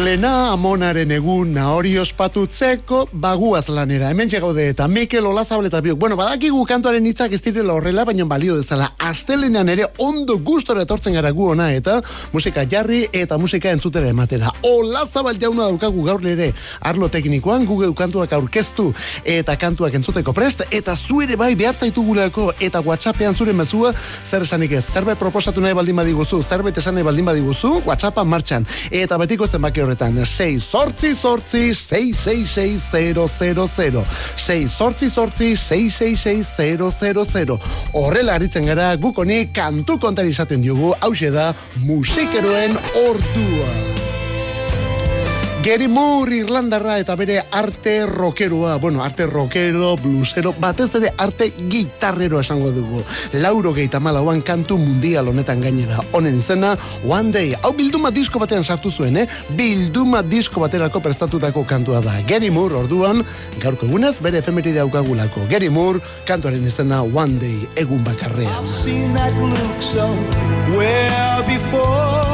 Astelena amonaren egun hori ospatutzeko baguaz lanera. Hemen gaude eta Mikel Olazabal eta biok. Bueno, badakigu kantuaren hitzak ez direla horrela, baina balio dezala. Astelenean ere ondo gustora etortzen gara gu ona eta musika jarri eta musika entzutera ematera. Olazabal jauna daukagu gaur ere arlo teknikoan Google kantuak aurkeztu eta kantuak entzuteko prest eta zuere bai behartzaitugulako eta WhatsAppean zure mezua zer esanik ez. Zerbait proposatu nahi baldin badiguzu, zerbait esan nahi baldin badiguzu, WhatsAppa martxan. Eta betiko zenbaki horretan 6 sortzi sortzi 666000 6 sortzi sortzi 666000 horrela aritzen gara gukoni kantu kontari izaten diogu hau da musikeroen ordua Gary Moore Irlandarra eta bere arte rockeroa, bueno, arte rockero, bluesero, batez ere arte gitarrero esango dugu. Lauro geita malauan kantu mundial honetan gainera. Honen izena, One Day, hau bilduma disko batean sartu zuen, eh? Bilduma disko baterako prestatutako kantua da. Gary Moore orduan, gaurko egunez, bere efemeri daukagulako. Gary Moore, kantuaren izena One Day, egun bakarrean. I've seen that look somewhere before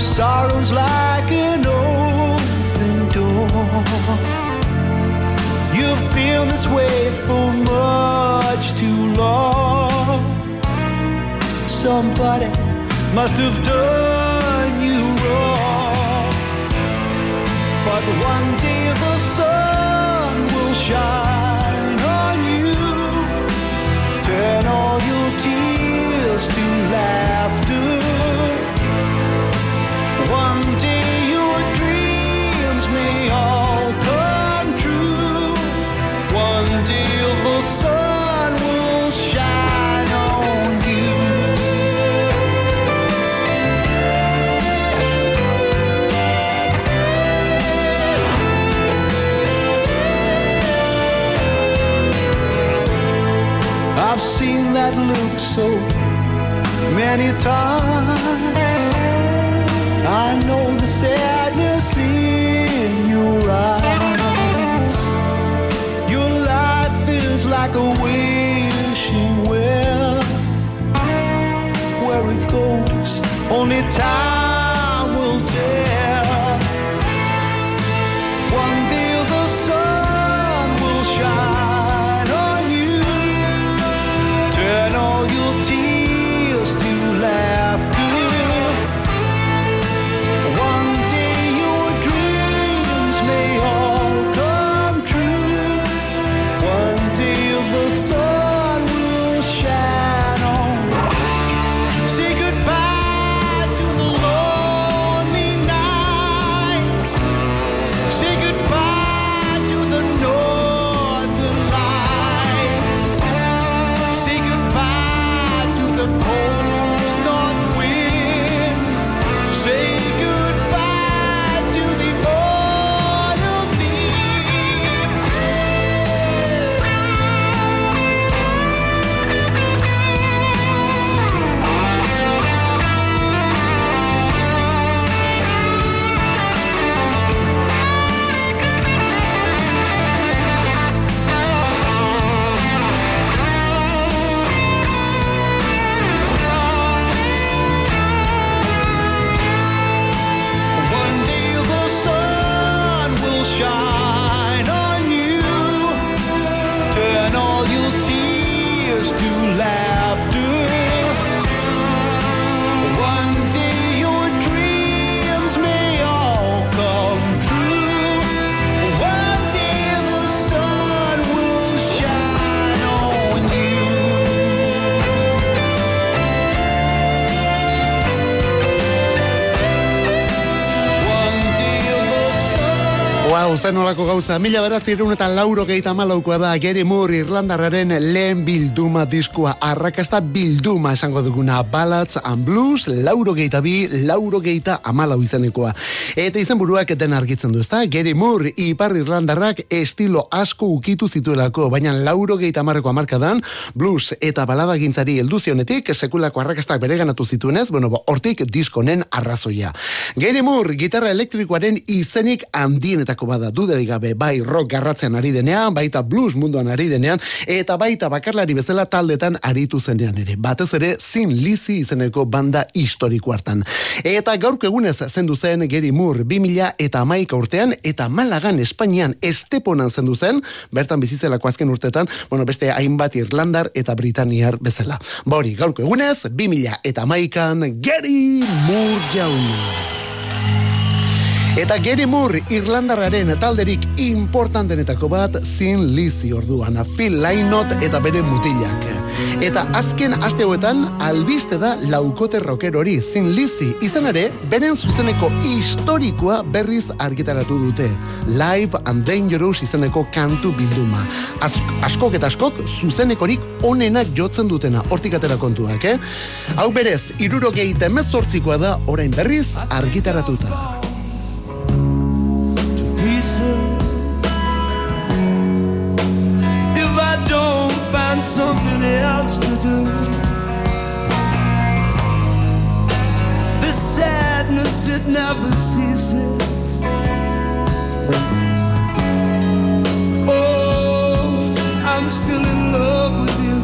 Sorrow's like an open door. You've been this way for much too long. Somebody must have done you wrong. But one day the sun will shine on you. Turn all your tears to laughter. That look so many times. I know the sadness in your eyes. Your life feels like a wishing well. Where it goes, only time Wow, zen olako gauza. Mila beratzi irun eta lauro gehieta malaukoa da Gary Moore Irlandarraren lehen bilduma diskua. Arrakasta bilduma esango duguna. Ballads and Blues, lauro gehieta bi, lauro gehieta amalau izanekoa. Eta izen buruak eten argitzen du, ezta? Gary Moore ipar Irlandarrak estilo asko ukitu zituelako, baina lauro gehieta amarreko amarkadan, blues eta balada gintzari elduzionetik, sekulako arrakastak bereganatu zituenez, bueno, bo, hortik diskonen arrazoia. Gary Moore, gitarra elektrikoaren izenik handienetako bada. da duderik gabe bai rock garratzean ari denean, baita blues munduan ari denean, eta baita bakarlari bezala taldetan aritu zenean ere. Batez ere, zin lizi izeneko banda historiko hartan. Eta gaurko egunez zendu zen Geri Moore 2000 eta amaika urtean, eta Malagan Espainian Esteponan zendu zen, bertan bizizelako azken urtetan, bueno, beste hainbat Irlandar eta Britaniar bezala. Bori, gaurko egunez, 2000 eta amaikan Geri Moore jauna. Eta Gary Moore Irlandarraren talderik importantenetako bat Zin Lizzy orduan, Phil Lainot eta bere mutilak. Eta azken aste hauetan albiste da laukote rocker hori Zin Lizzy izan ere, beren zuzeneko historikoa berriz argitaratu dute. Live and Dangerous izeneko kantu bilduma. Az, askok eta askok zuzenekorik onenak jotzen dutena, hortik atera kontuak, eh? Hau berez, irurogeite mezortzikoa da orain berriz argitaratuta. Else to do, this sadness it never ceases. Oh, I'm still in love with you,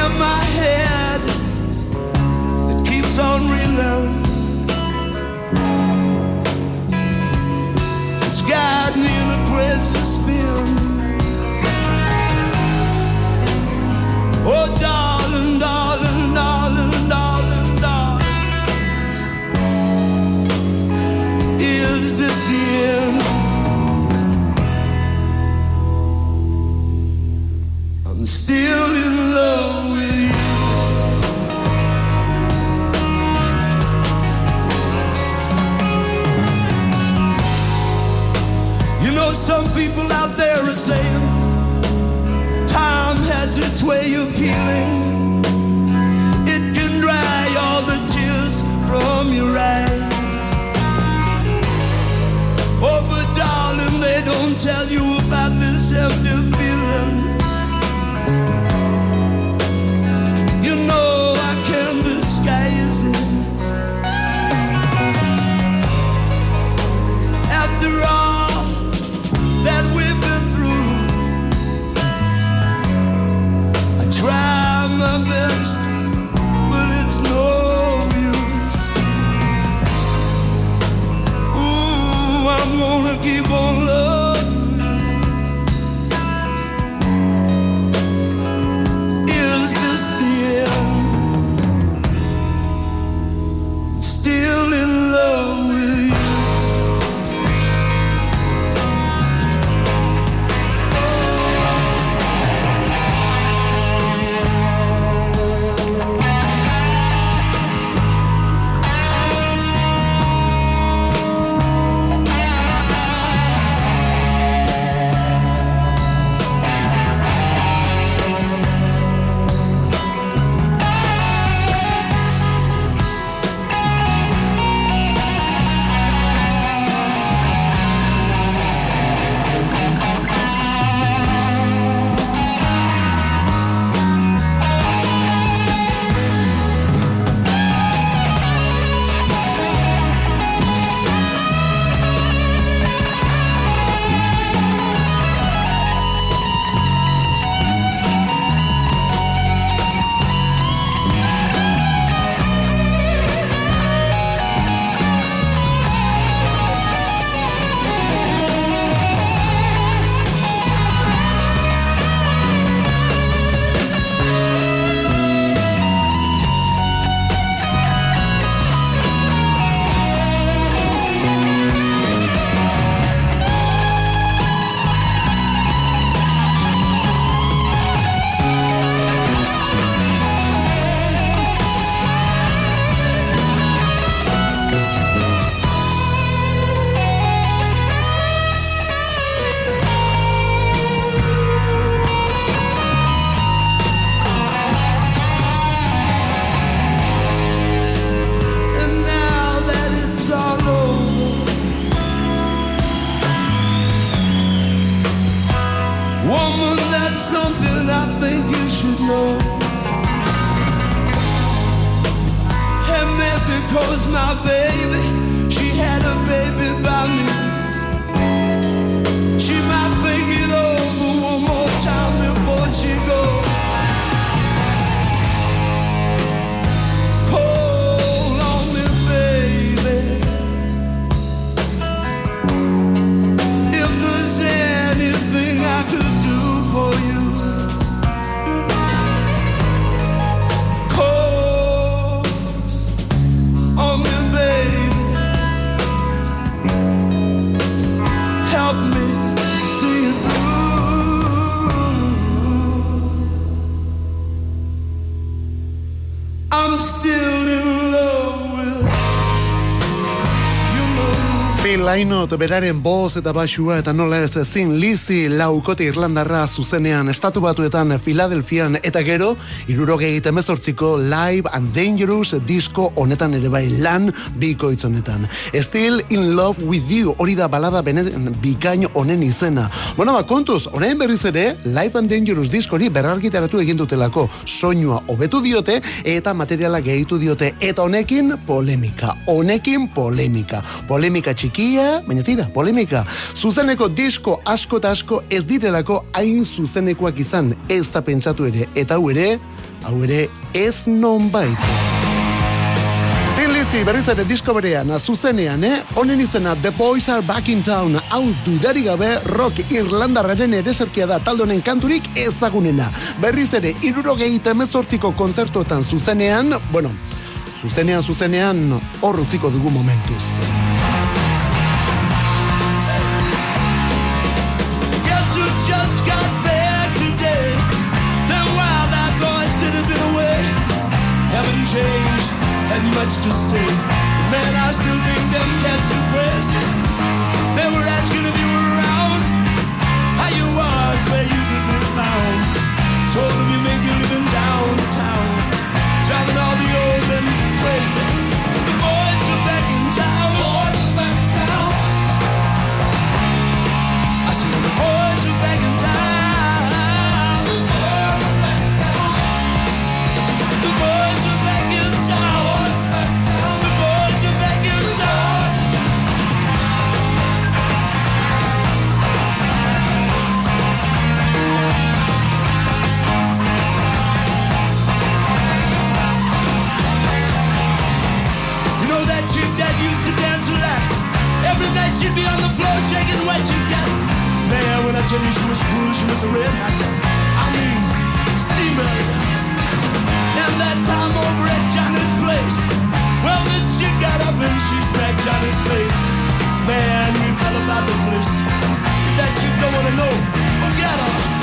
and my head it keeps on reloading. Oh, Hold on. Its way of healing. It can dry all the tears from your eyes. Oh, but darling, they don't tell you about this empty I'm gonna Lainot beraren boz eta basua eta nola ez zin lizi laukote Irlandarra zuzenean estatu batuetan Filadelfian eta gero irurogei temezortziko Live and Dangerous disko honetan ere bai lan biko honetan. Still in love with you hori da balada benen bikain honen izena. Bueno, ba, kontuz, honen berriz ere Live and Dangerous diskori berrargitaratu egin dutelako soinua hobetu diote eta materiala gehitu diote eta honekin polemika. Honekin polemika. Polemika txiki baina tira, polemika. Zuzeneko disko asko eta asko ez direlako hain zuzenekoak izan ez da pentsatu ere, eta hau ere, hau ere ez non baita. Lizi, berriz ere disko berean, zuzenean, eh? Honen izena, The Boys Are Back in Town, hau dudari gabe, rock Irlandarraren ere zerkia da taldonen kanturik ezagunena. Berriz ere, irurogei temezortziko kontzertuetan zuzenean, bueno, zuzenean, zuzenean, horrutziko dugu momentuz. Much to say. Man, I still think them cats impressed. They were asking if you were around, how you was, where you she'd be on the floor shaking what you got. Man, when I tell you she was cool, she was a red hot. I mean, steamer. And that time over at Johnny's place. Well, this chick got up and she smacked Johnny's face. Man, we fell about the place. That you don't wanna know, forget her.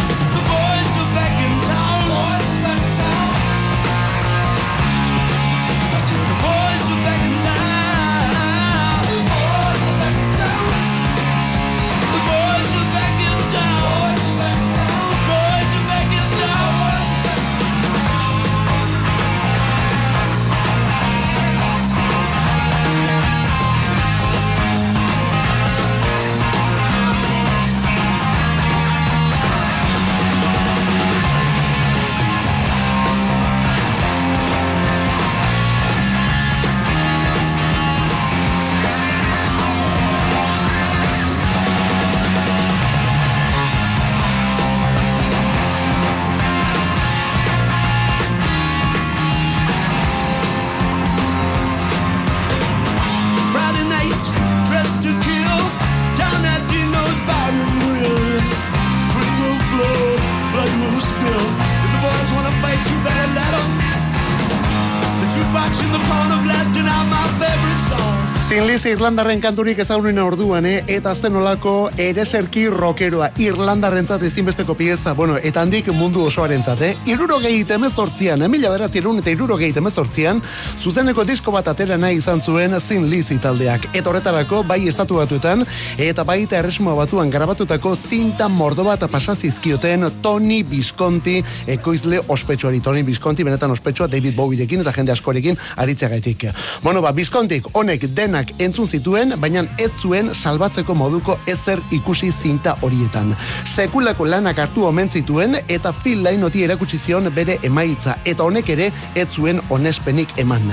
Sin Irlandarren kanturik ezagunen orduan, eh? eta zenolako ereserki rokeroa Irlandarren zat ezinbesteko pieza, bueno, eta handik mundu osoaren zat, eh? Iruro gehi temezortzian, emila beraz irun eta iruro gehi temezortzian, zuzeneko disko bat atera nahi izan zuen Sin Lizi taldeak. Eta horretarako, bai estatu batuetan, eta bai eta erresmo batuan grabatutako zinta mordo bat pasazizkioten Tony Visconti ekoizle ospetsuari. Tony Visconti, benetan ospetsua David Bowierekin eta jende askorekin aritzea gaitik. Bueno, ba, Viscontik, honek denak entzun zituen, baina ez zuen salbatzeko moduko ezer ikusi zinta horietan. Sekulako lanak hartu omen zituen eta Phil Lainoti erakutsi zion bere emaitza eta honek ere ez zuen onespenik eman.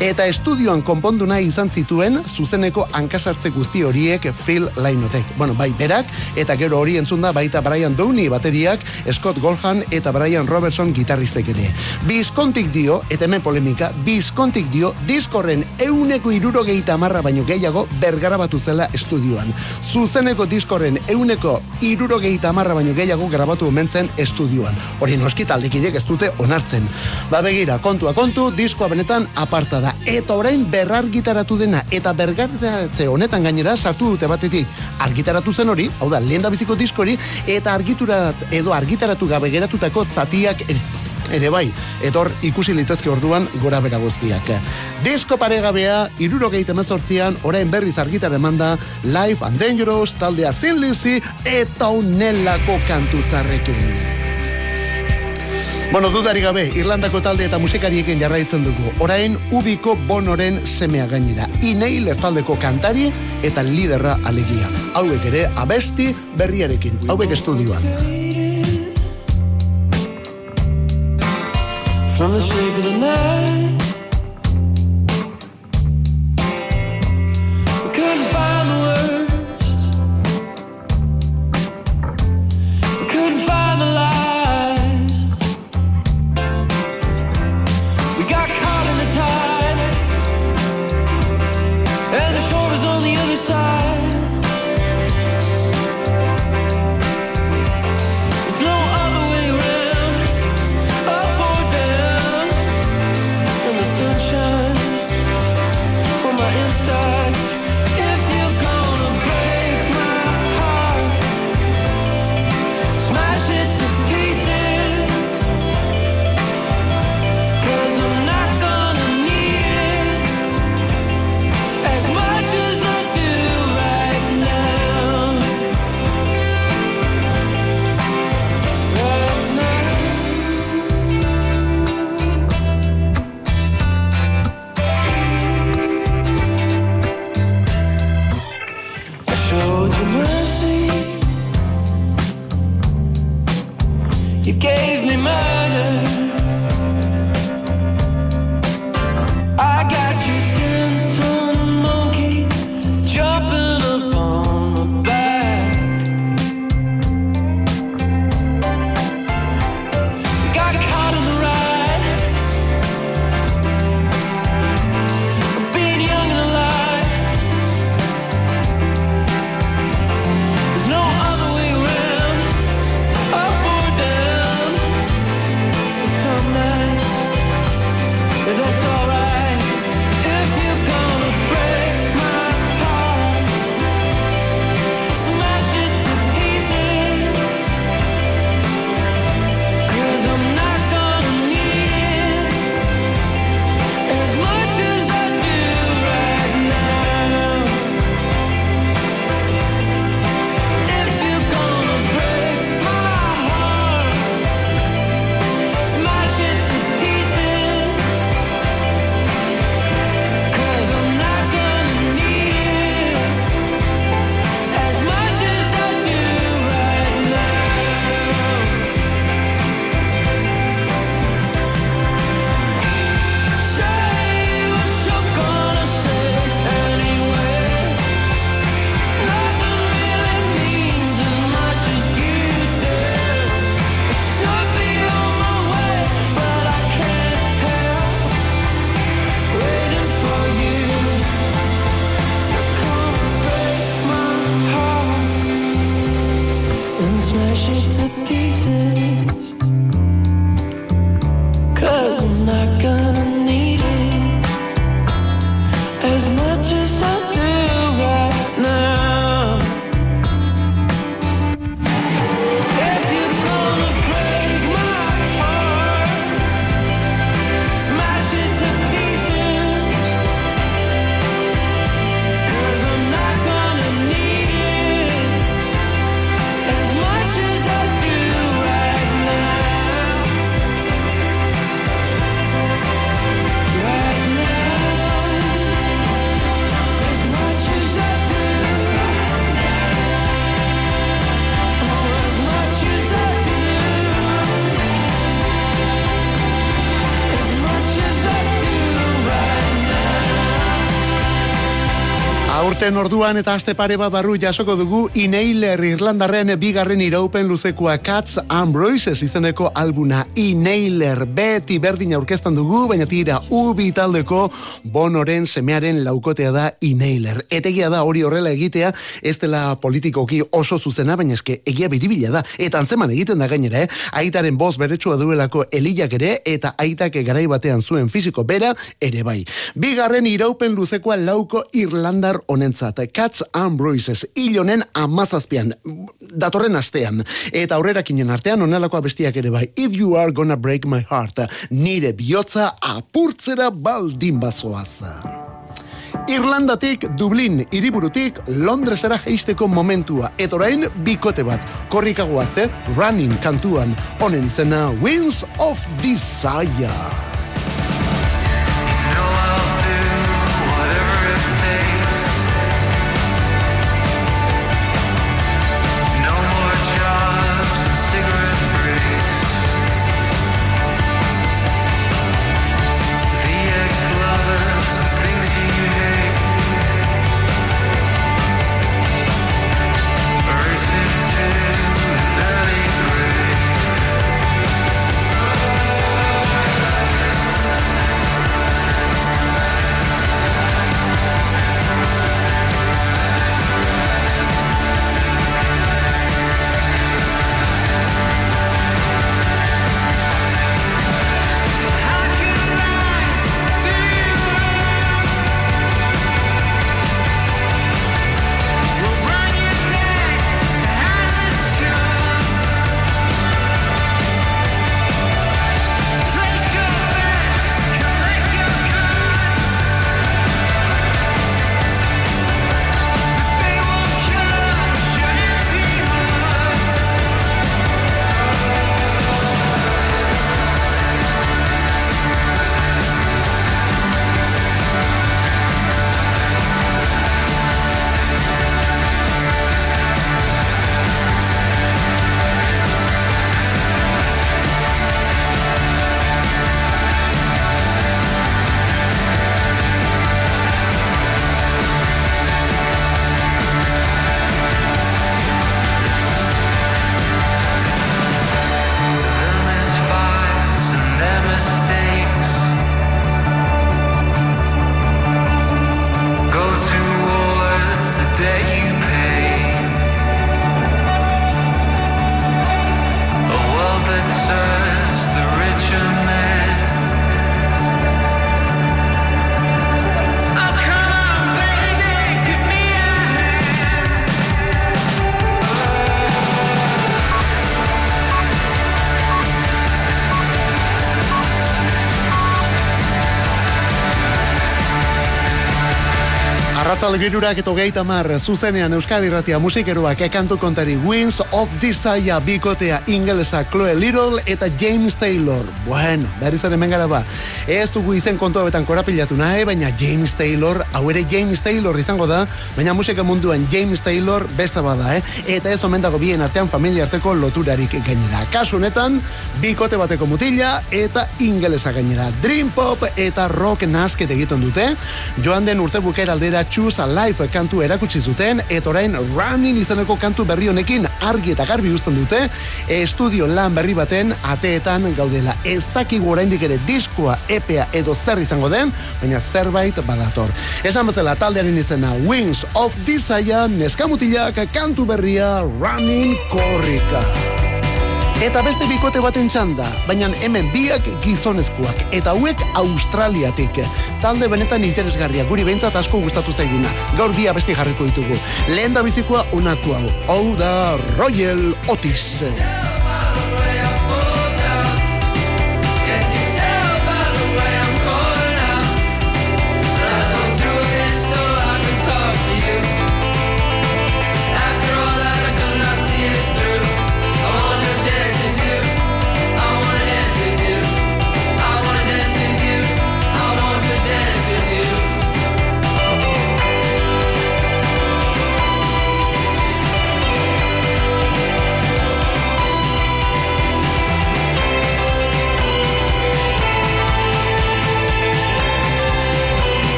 Eta estudioan konpondu nahi izan zituen zuzeneko hankasartze guzti horiek Phil Lainotek. Bueno, bai, berak eta gero hori entzun da baita Brian Downey bateriak, Scott Golhan eta Brian Robertson gitarristek ere. Bizkontik dio, eta hemen polemika, bizkontik dio, diskorren euneko irurogeita marra baino gehiago bergarabatu zela estudioan. Zuzeneko diskorren euneko irurogeita marra baino gehiago grabatu omentzen estudioan. Hori noski taldekidek ez dute onartzen. Ba begira, kontua kontu, diskoa benetan aparta da. Eta orain berrar gitaratu dena, eta bergaratze honetan gainera sartu dute batetik. Argitaratu zen hori, hau da, lehen da biziko diskori, eta argiturat, edo argitaratu gabe geratutako zatiak ere bai, etor ikusi litezke orduan gora bera guztiak. Disko paregabea, irurogeita mezortzian, orain berriz argitar emanda, Life and Dangerous, taldea Sin Lucy, eta unelako kantutzarrekin. Bueno, dudari gabe, Irlandako talde eta musikariekin jarraitzen dugu. Orain, ubiko bonoren semea gainera. Ineiler taldeko kantari eta liderra alegia. Hauek ere, abesti berriarekin. Hauek estudioan. From the shape of the night Urten orduan eta aste pare bat barru jasoko dugu Inailer Irlandarren bigarren iraupen luzekoa Cats Ambroises izeneko albuna Inailer beti berdin aurkeztan dugu, baina tira ubi taldeko bonoren semearen laukotea da Inailer. Etegia da hori horrela egitea, ez dela politikoki oso zuzena, baina eske egia biribila da. Eta antzeman egiten da gainera, eh? Aitaren boz beretsua duelako elilak ere, eta aitak garai batean zuen fisiko bera, ere bai. Bigarren iraupen luzekoa lauko Irlandar honentzat. Cats Ambroises, ilonen amazazpian, datorren astean. Eta aurrera kinen artean, onelakoa bestiak ere bai. If you are gonna break my heart, nire bihotza apurtzera baldin bazoaz. Irlandatik, Dublin, iriburutik, Londresera heisteko momentua. Eta orain, bikote bat. Korrikagoaz, eh? Running kantuan. Honen izena, Winds of Desire. Arratzal girurak eta hogeita mar, zuzenean Euskadi Ratia musikeroak ekantu kontari Wings of Desire bikotea ingelesa Chloe Little eta James Taylor. Bueno, behar izan hemen gara ba. Ez dugu izen kontu betan korapilatu nahi, baina James Taylor, hau ere James Taylor izango da, baina musika munduan James Taylor besta bada, eh? Eta ez omen dago bien artean familia arteko loturarik gainera. Kasu honetan, bikote bateko mutila eta ingelesa gainera. Dream Pop eta rock nasket egiten dute. Joan den urte bukera aldera txuz Blues Alive kantu erakutsi zuten eta orain Running izaneko kantu berri honekin argi eta garbi uzten dute estudio lan berri baten ateetan gaudela. Ez dakigu oraindik ere diskoa epea edo zer izango den, baina zerbait badator. Esan bezala taldearen izena Wings of Desire neskamutilak kantu berria Running Korrika. Eta beste bikote baten txanda, baina hemen biak gizonezkoak, eta hauek Australiatik. Talde benetan interesgarria, guri behintzat asko gustatu zaiguna. Gaur bia beste jarriko ditugu. Lehen da bizikoa unako hau. Hau da Royal Otis.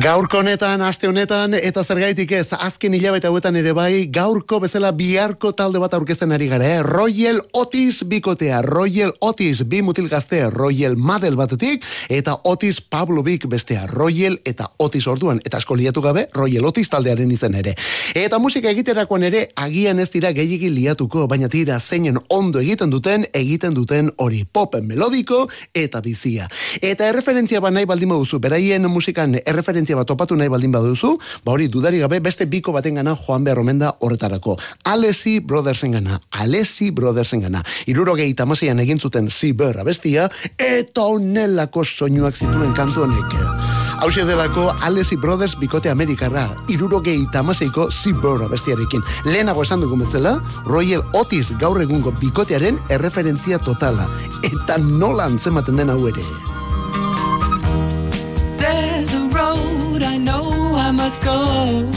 Gaurko honetan, aste honetan, eta zergaitik ez, azken hilabete hauetan ere bai, gaurko bezala biharko talde bat aurkezten ari gara, eh? Royal Otis bikotea, Royal Otis bi mutil gaztea, Royal Madel batetik, eta Otis Pablo Bik bestea, Royal eta Otis orduan, eta asko liatu gabe, Royal Otis taldearen izen ere. Eta musika egiterakoan ere, agian ez dira gehiagin liatuko, baina tira zeinen ondo egiten duten, egiten duten hori popen melodiko eta bizia. Eta erreferentzia ba nahi baldin duzu, beraien musikan erreferentzia referentzia bat topatu nahi baldin baduzu, ba hori dudari gabe beste biko baten gana joan behar omenda horretarako. Alesi Brothersen gana, Alesi Brothersen gana. Iruro tamaseian egin zuten si berra bestia, eta onelako soinuak zituen kantu honek. Hau delako Alesi Brothers bikote Amerikarra, iruro gehi tamaseiko si berra bestiarekin. Lehenago esan dugu bezala, Royal Otis gaur egungo bikotearen erreferentzia totala. Eta nola antzematen den hau ere. I go.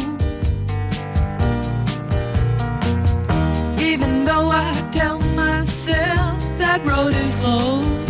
Even though I tell myself that road is closed.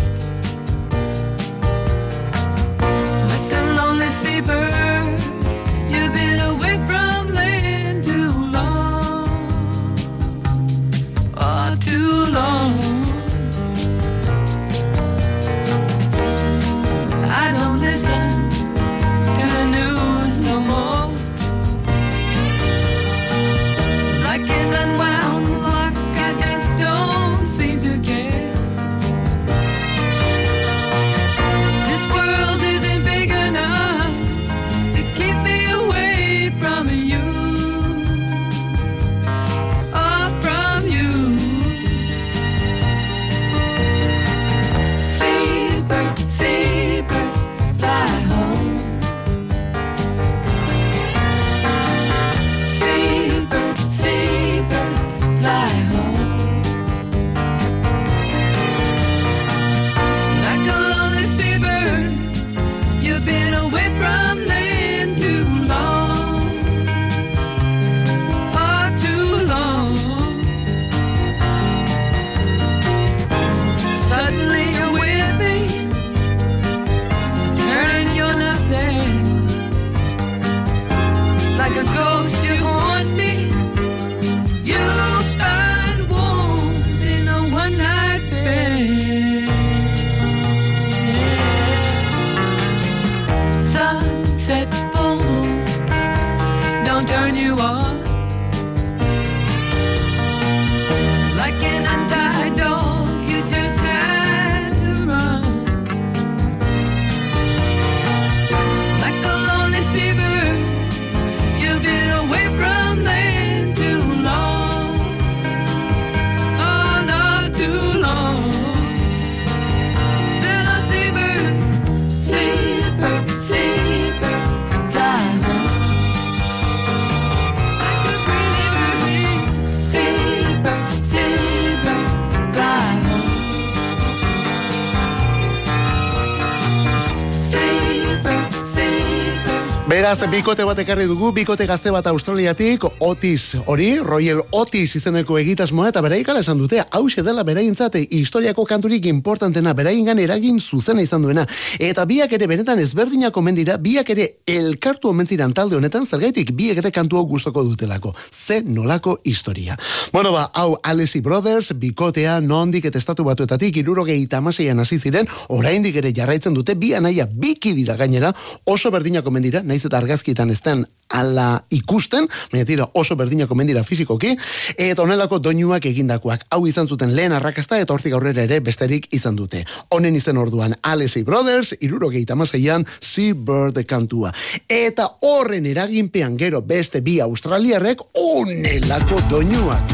like an Beraz, bikote bat ekarri dugu, bikote gazte bat australiatik, Otis hori, Royal Otis izeneko egitasmoa, eta beraik esan dute, hause dela beraintzate historiako kanturik importantena, beraingan eragin zuzena izan duena. Eta biak ere benetan ezberdinako mendira, biak ere elkartu omentziran talde honetan, zergaitik biak ere kantu gustoko dutelako. Ze nolako historia. Bueno ba, hau Alesi Brothers, bikotea, nondik eta estatu batuetatik, irurogei tamaseian hasi ziren, oraindik ere jarraitzen dute, bi anaia biki dira gainera, oso berdinako mendira, naiz eta argazkitan ezten ala ikusten, baina tira oso berdinako mendira fizikoki, eta onelako doinuak egindakoak. Hau izan zuten lehen arrakasta eta hortik aurrera ere besterik izan dute. Honen izen orduan Alesi Brothers, iruro gehieta mazeian, Sea Bird kantua. Eta horren eraginpean gero beste bi australiarrek onelako doinuak.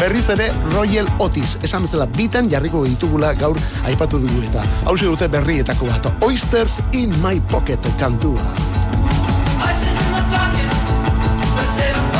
Berriz ere Royal Otis, esan bezala bitan jarriko ditugula gaur aipatu dugu eta hau dute berrietako bat, Oysters in my pocket kantua. Ice is in the pocket. I said I'm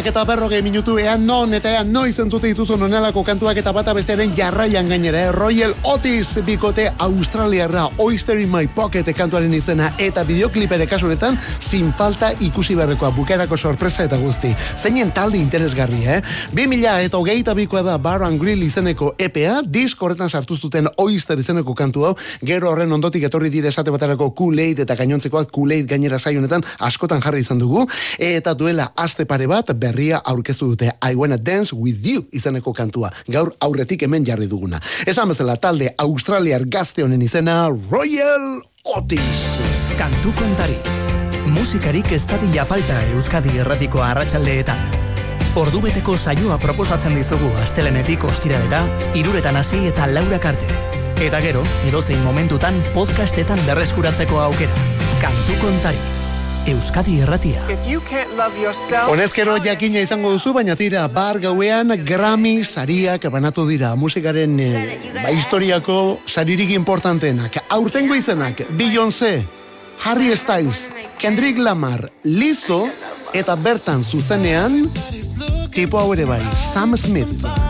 Irurak eta berrogei minutu ean non eta ean noiz entzute dituzu nonelako kantuak eta bata bestearen jarraian gainera. eh? Royal Otis bikote Australiarra Oyster in My Pocket kantuaren izena eta bideoklipere kasunetan sin falta ikusi beharrekoa bukerako sorpresa eta guzti. Zeinen talde interesgarri, eh? 2000 eta hogeita bikoa da Bar and Grill izeneko EPA, disk horretan sartu zuten Oyster izeneko kantu hau, gero horren ondotik etorri dire esate baterako Kool-Aid eta gainontzekoak Kool-Aid gainera saionetan askotan jarri izan dugu, eta duela aste pare bat berria aurkeztu dute I Wanna Dance With You izeneko kantua, gaur aurretik hemen jarri duguna. Esan bezala talde Australiar gazte honen izena Royal Otis. Kantu kontari. Musikarik ez dadila falta Euskadi erratiko arratsaldeetan. Ordubeteko saioa proposatzen dizugu astelenetik ostiralera, iruretan hasi eta laurak arte. Eta gero, edozein momentutan podcastetan berreskuratzeko aukera. Kantu kontari. Euskadi erratia. Honezkero jakina izango duzu, baina tira, bar gauean Grammy sariak banatu dira musikaren eh, ba, historiako saririk importanteenak. Aurtengo izenak, Beyoncé, Harry Styles, Kendrick Lamar, Lizzo, eta bertan zuzenean, tipo hau ere bai, Sam Smith.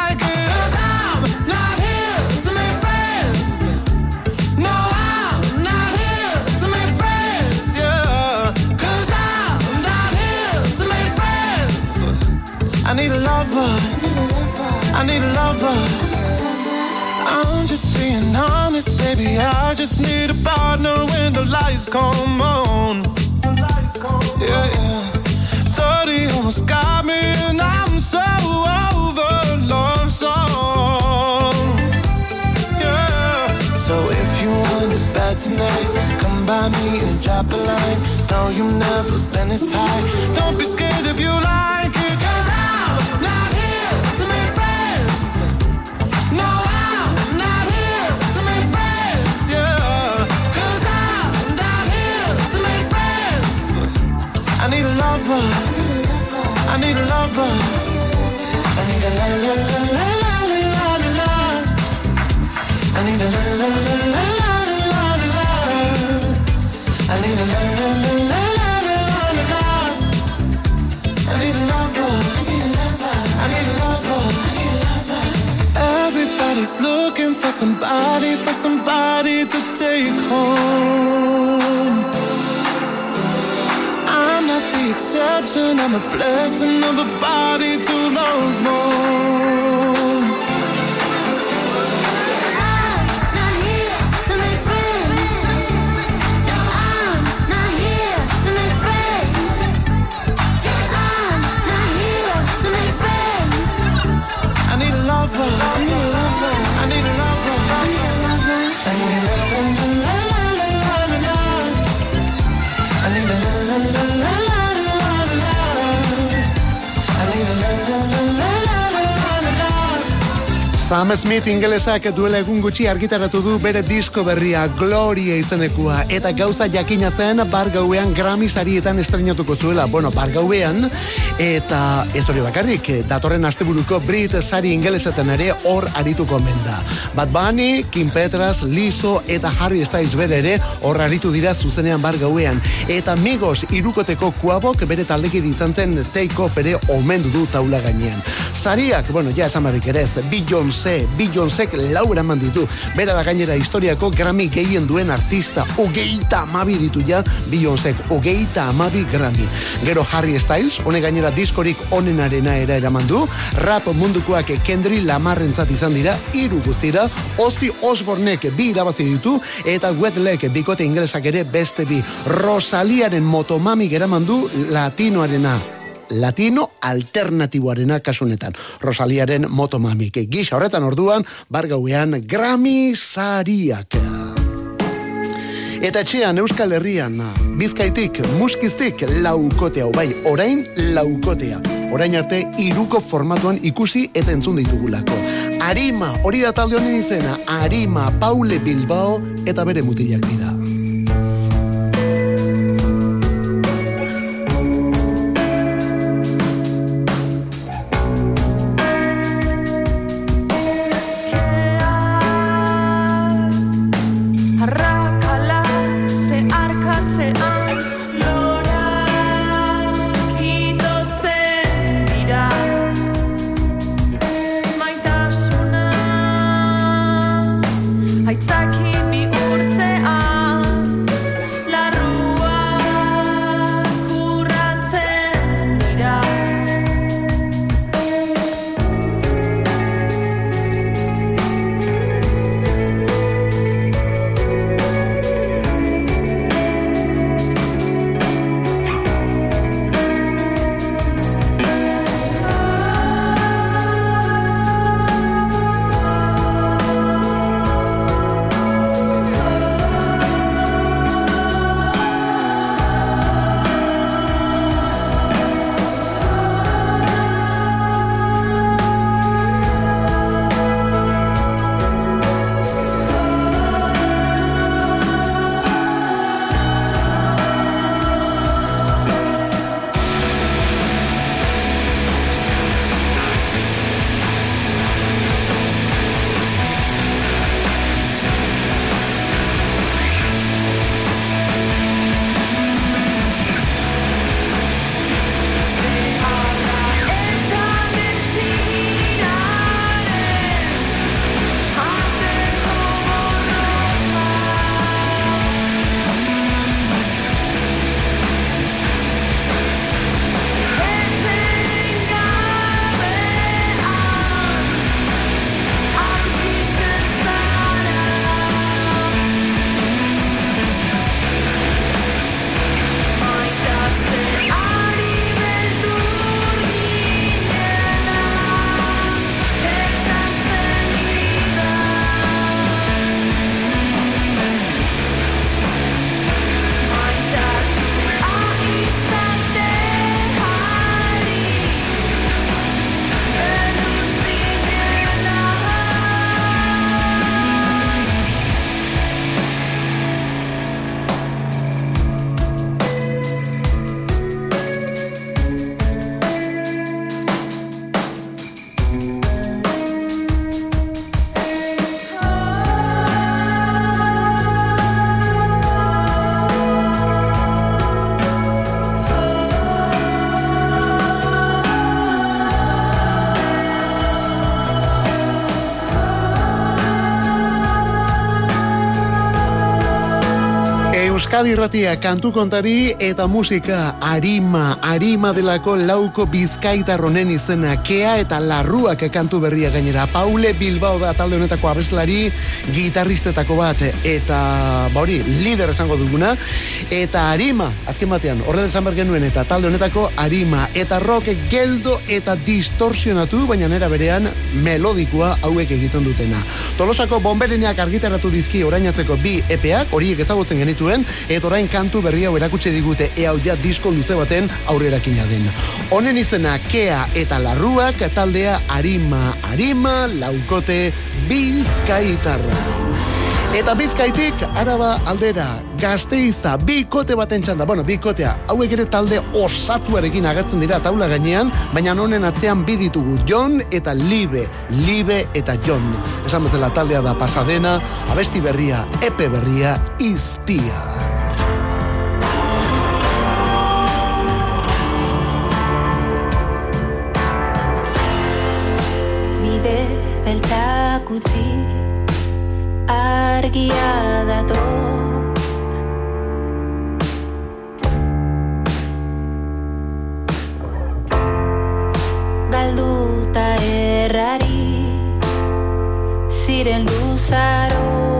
lover. I need a lover. I'm just being honest, baby. I just need a partner when the lights come on. Yeah, yeah. 30 almost got me, and I'm so over love songs. Yeah. So if you want it bad tonight, come by me and drop a line. No, you've never been this high. Don't be scared if you like lover. I need a lover. I need a la la la la la la la la. I need a la la la la la la la la. I need a la la la la la la la la. I need a lover. I need a lover. Everybody's looking for somebody, for somebody to take home. The exception, I'm a blessing of a body to love more. Sam Smith ingelesak duela egun gutxi argitaratu du bere disko berria Gloria izenekua eta gauza jakina zen bar gauean Grammy sarietan estrenatuko zuela. Bueno, bar gauean eta ez hori bakarrik, datorren asteburuko Brit sari ingelesetan ere hor arituko menda. Bad Bunny, Kim Petras, Lizzo eta Harry Styles bere ere hor aritu dira zuzenean bar gauean. Eta Migos irukoteko kuabok bere taldeki izan zen take off ere omendu du taula gainean. Sariak, bueno, ja esan barrik ere ez, Beyoncé, Beyoncék laura eman ditu. Bera da gainera historiako Grammy gehien duen artista, ogeita amabi ditu ja, Beyoncék, ogeita amabi Grammy. Gero Harry Styles, hone gainera diskorik onenarena era eraman du, rap mundukoak Kendri Lamarrentzat izan dira, hiru guztira, Ozzy Osbornek bi irabazi ditu, eta Wetlek bikote inglesak ere beste bi. Rosaliaren motomami geraman du latinoarena latino alternatiboarena kasunetan. Rosaliaren motomamik. Gisa horretan orduan, bargauean Grammy sariak. Eta etxean Euskal Herrian, bizkaitik, muskiztik, laukotea, bai, orain laukotea. orain arte iruko formatuan ikusi eta entzun ditugulako. Arima, hori da talde honen izena, Arima, Paule Bilbao eta bere mutilak dira. Euskadi Irratia kantu kontari eta musika. Arima, arima delako lauko bizkaitarronen izena, kea eta larruak kantu berria gainera. Paule Bilbao da talde honetako abeslari, gitarristetako bat, eta ba hori, lider esango duguna, eta arima, azken batean, horren esan behar genuen, eta talde honetako arima, eta rock geldo eta distorsionatu, baina nera berean melodikoa hauek egiten dutena. Tolosako bombereneak argitaratu dizki orain arteko bi epeak, horiek ezagutzen genituen, eta orain kantu berri hau erakutsi digute e hau ja disko luze baten aurrerakina den. Honen izena Kea eta Larruak taldea Arima, Arima, laukote Bizkaitarra. Eta bizkaitik, araba aldera, gazteiza, bikote baten txanda. Bueno, bikotea, hauek ere talde osatuarekin agertzen dira taula gainean, baina honen atzean bi ditugu, Jon eta Libe, Libe eta Jon. Esan bezala taldea da pasadena, abesti berria, epe berria, izpia. Beltzak utzi argia dator. Galduta errari ziren luzaro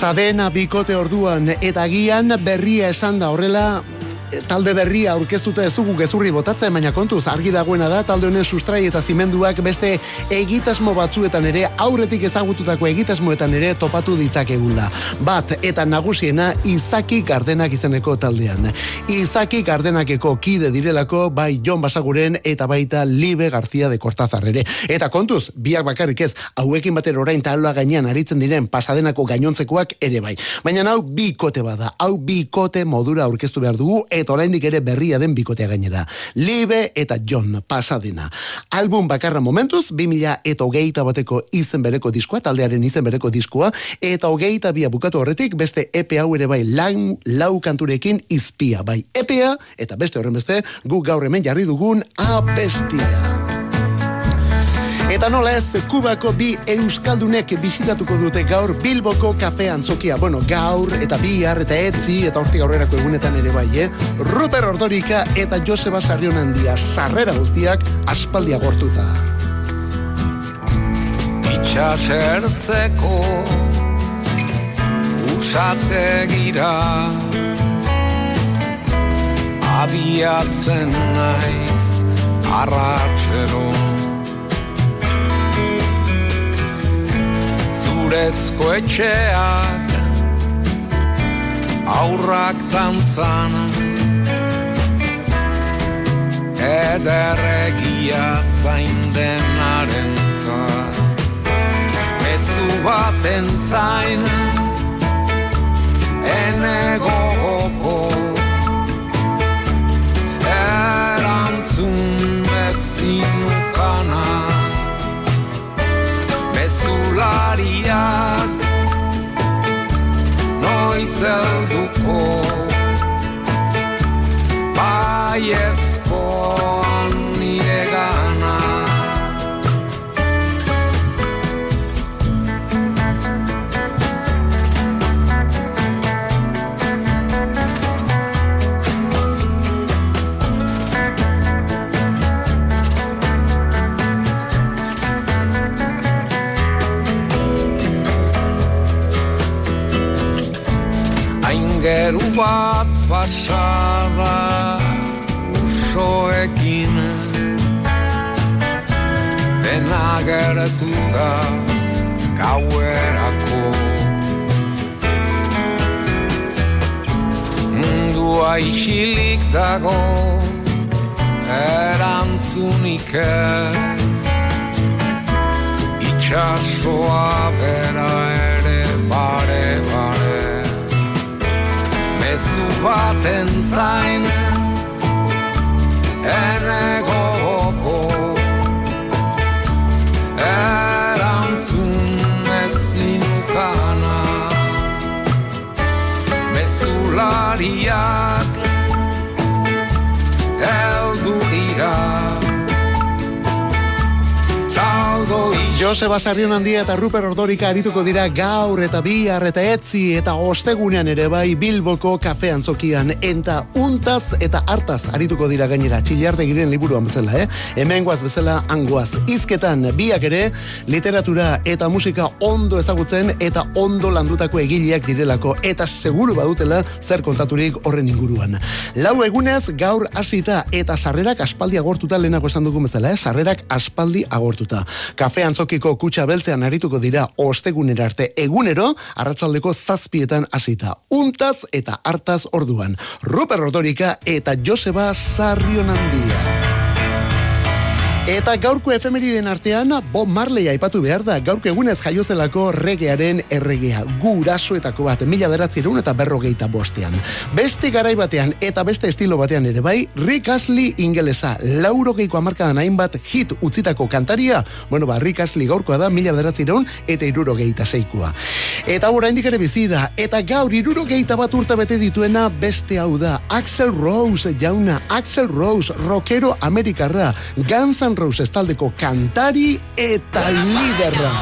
Pasadena bikote orduan eta gian berria esan da horrela talde berria aurkeztuta ez dugu gezurri botatzen, baina kontuz argi dagoena da talde honen sustrai eta zimenduak beste egitasmo batzuetan ere aurretik ezagututako egitasmoetan ere topatu ditzakegula. Bat eta nagusiena Izaki Gardenak izeneko taldean. Izaki Gardenakeko kide direlako bai Jon Basaguren eta baita Libe García de Cortázar ere. Eta kontuz, biak bakarrik ez, hauekin batera orain taloa gainean aritzen diren pasadenako gainontzekoak ere bai. Baina hau bikote bada, hau bikote modura aurkeztu behar dugu eta oraindik ere berria den bikotea gainera. Libe eta John pasadena. Album bakarra momentuz, 2000 eta hogeita bateko izen bereko diskoa, taldearen izen bereko diskoa, eta hogeita bia bukatu horretik, beste epe hau ere bai lau, lau kanturekin izpia, bai epea, eta beste horren beste, guk gaur hemen jarri dugun abestia. Eta nola ez, Kubako bi euskaldunek bisitatuko dute gaur Bilboko kafe antzokia. Bueno, gaur eta bihar eta etzi eta hortik aurrerako egunetan ere bai, eh? Ruper Ordorika eta Joseba Sarrion handia sarrera guztiak aspaldia gortuta. itxasertzeko usategira abiatzen naiz arratxero zurezko etxeak aurrak tantzan ederregia zain denaren Mezu baten zain Ene gogoko Erantzun bezinukana Mezulariak Noiz helduko Baiezkoan bat pasada usoekin. Dena gertu da gauerako. Mundua isilik dago erantzunik ez. Itxasoa bera baten zain. Ene gogoko Erantzun ezinukana Mezulariak Eldu dira Joseba Sarrion handia eta Ruper Ordorika arituko dira gaur eta bihar eta etzi eta ostegunean ere bai Bilboko kafe antzokian eta untaz eta hartaz arituko dira gainera txillarde giren liburuan bezala, eh? Hemen guaz bezala angoaz. Izketan biak ere literatura eta musika ondo ezagutzen eta ondo landutako egileak direlako eta seguru badutela zer kontaturik horren inguruan. Lau egunez gaur hasita eta sarrerak aspaldi agortuta lehenako esan dugun bezala, eh? Sarrerak aspaldi agortuta. Kafe antzokiko kutsa beltzean arituko dira ostegunera arte egunero, arratsaldeko zazpietan hasita. Untaz eta hartaz orduan. Ruper Rodorika eta Joseba Sarrion handia. Eta gaurko efemeriden artean, Bob Marley aipatu behar da, gaurko egunez jaiozelako regearen erregea, gurasoetako bat, mila beratzerun eta berrogeita bostean. Beste garai batean eta beste estilo batean ere bai, Rick Astley ingelesa, laurogeiko amarkadan hainbat hit utzitako kantaria, bueno ba, Rick Astley gaurkoa da, mila beratzerun eta irurogeita seikoa. Eta oraindik ere bizi da, eta gaur irurogeita bat urte bete dituena beste hau da, Axel Rose jauna, Axel Rose, rockero amerikarra, Guns N' Roses taldeko kantari eta liderra.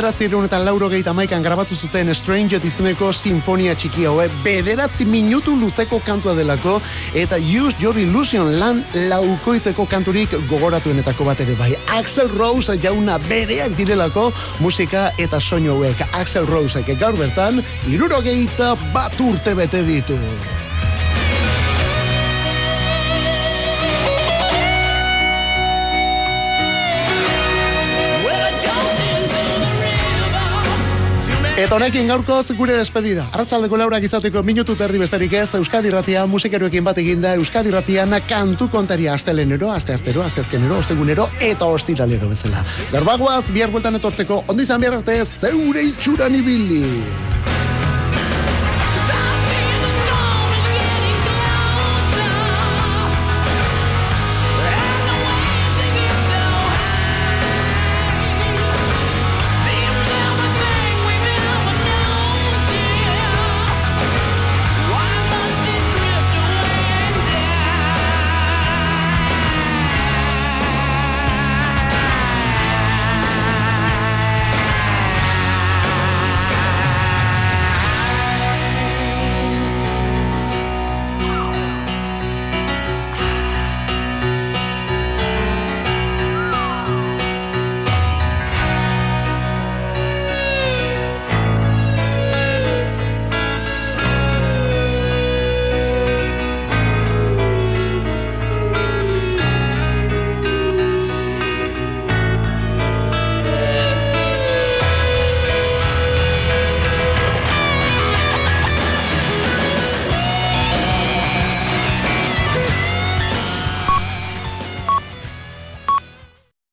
Mila beratzi eta lauro gehieta maikan grabatu zuten Stranger izeneko sinfonia txiki haue bederatzi minutu luzeko kantua delako eta Use Your Illusion lan laukoitzeko kanturik gogoratuenetako bat ere bai. Axel Rose jauna bereak direlako musika eta soinu hauek. Axel Rosek gaur bertan irurogeita bat urte bete ditu. Eta honekin gaurkoz gure despedida. Arratsaldeko laurak izateko minutu terdi besterik ez, Euskadi Ratia musikeroekin bat eginda, Euskadi Ratian kantu kontaria astelenero, aste artero, aste azkenero, ostegunero eta ostiralero bezala. Berbagoaz, bihar bueltan etortzeko, ondo izan behar arte, zeure itxuran ibili.